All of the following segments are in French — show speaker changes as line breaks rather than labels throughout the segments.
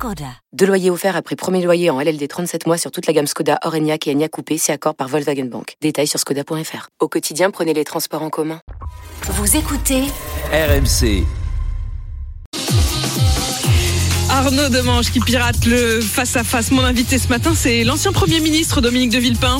Skoda. Deux loyers offerts après premier loyer en LLD 37 mois sur toute la gamme Skoda, Orenia et Enya Coupé, c'est accord par Volkswagen Bank. Détails sur skoda.fr. Au quotidien, prenez les transports en commun.
Vous écoutez
RMC.
Arnaud Demange qui pirate le face-à-face. Mon invité ce matin, c'est l'ancien Premier ministre Dominique de Villepin.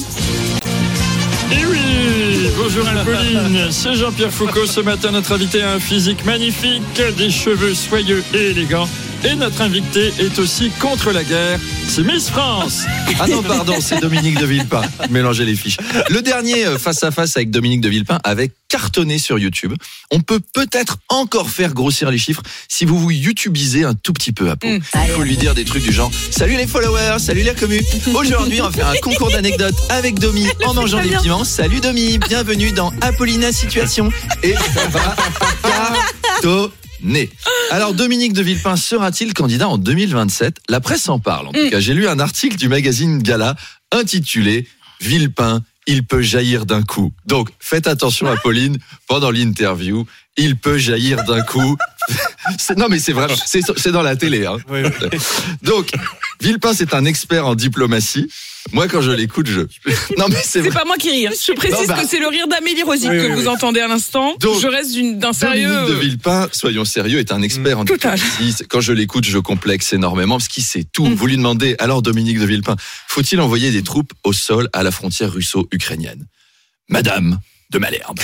Et oui, bonjour Apolline, c'est Jean-Pierre Foucault. Ce matin, notre invité a un physique magnifique, des cheveux soyeux et élégants. Et notre invité est aussi contre la guerre, c'est Miss France.
Ah non, pardon, c'est Dominique de Villepin. Mélangez les fiches. Le dernier face à face avec Dominique de Villepin avait cartonné sur YouTube. On peut peut-être encore faire grossir les chiffres si vous vous YouTubisez un tout petit peu à peau.
Mm.
Il faut lui dire des trucs du genre Salut les followers, salut les communes. Aujourd'hui, on va faire un concours d'anecdotes avec Domi en mangeant des piments. Salut Domi, bienvenue dans Apollina Situation. Et ça va cartonner. Alors Dominique de Villepin sera-t-il candidat en 2027 La presse en parle. En tout cas, j'ai lu un article du magazine Gala intitulé Villepin, il peut jaillir d'un coup. Donc faites attention à Pauline pendant l'interview. Il peut jaillir d'un coup. C'est- non mais c'est vrai, c'est c'est dans la télé. hein. Donc Villepin, c'est un expert en diplomatie. Moi, quand je l'écoute, je. Non mais c'est
C'est pas moi qui ris. hein. Je précise
Non, bah-
que c'est le rire d'Amélie Rosic
Oui,
que
oui,
vous
oui.
entendez à l'instant.
Donc,
Je reste d'un
Dominique
sérieux.
de Villepin, soyons sérieux, est un expert en
Total.
diplomatie. Quand je l'écoute, je complexe énormément parce qu'il sait tout.
Mm.
Vous lui demandez, alors Dominique de Villepin, faut-il envoyer des troupes au sol à la frontière russo-ukrainienne? Madame de Malherbe,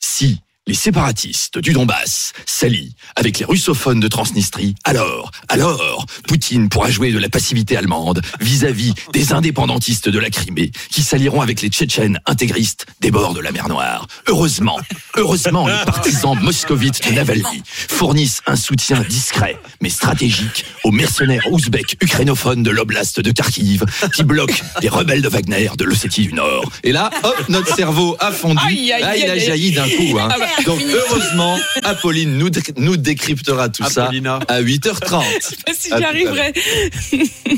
si les séparatistes du Donbass s'allient avec les russophones de Transnistrie, alors, alors, Poutine pourra jouer de la passivité allemande vis-à-vis des indépendantistes de la Crimée qui s'allieront avec les Tchétchènes intégristes des bords de la mer Noire. Heureusement, heureusement, les partisans moscovites de Navalny fournissent un soutien discret mais stratégique aux mercenaires ouzbeks ukrainophones de l'oblast de Kharkiv qui bloquent les rebelles de Wagner de l'Ossétie du Nord. Et là, hop, notre cerveau a fondu. Là, il a jailli d'un coup. hein. Donc heureusement, Apolline nous, dé- nous décryptera tout
Apollina.
ça à 8h30.
Si
À
j'y
tout à
arriverai.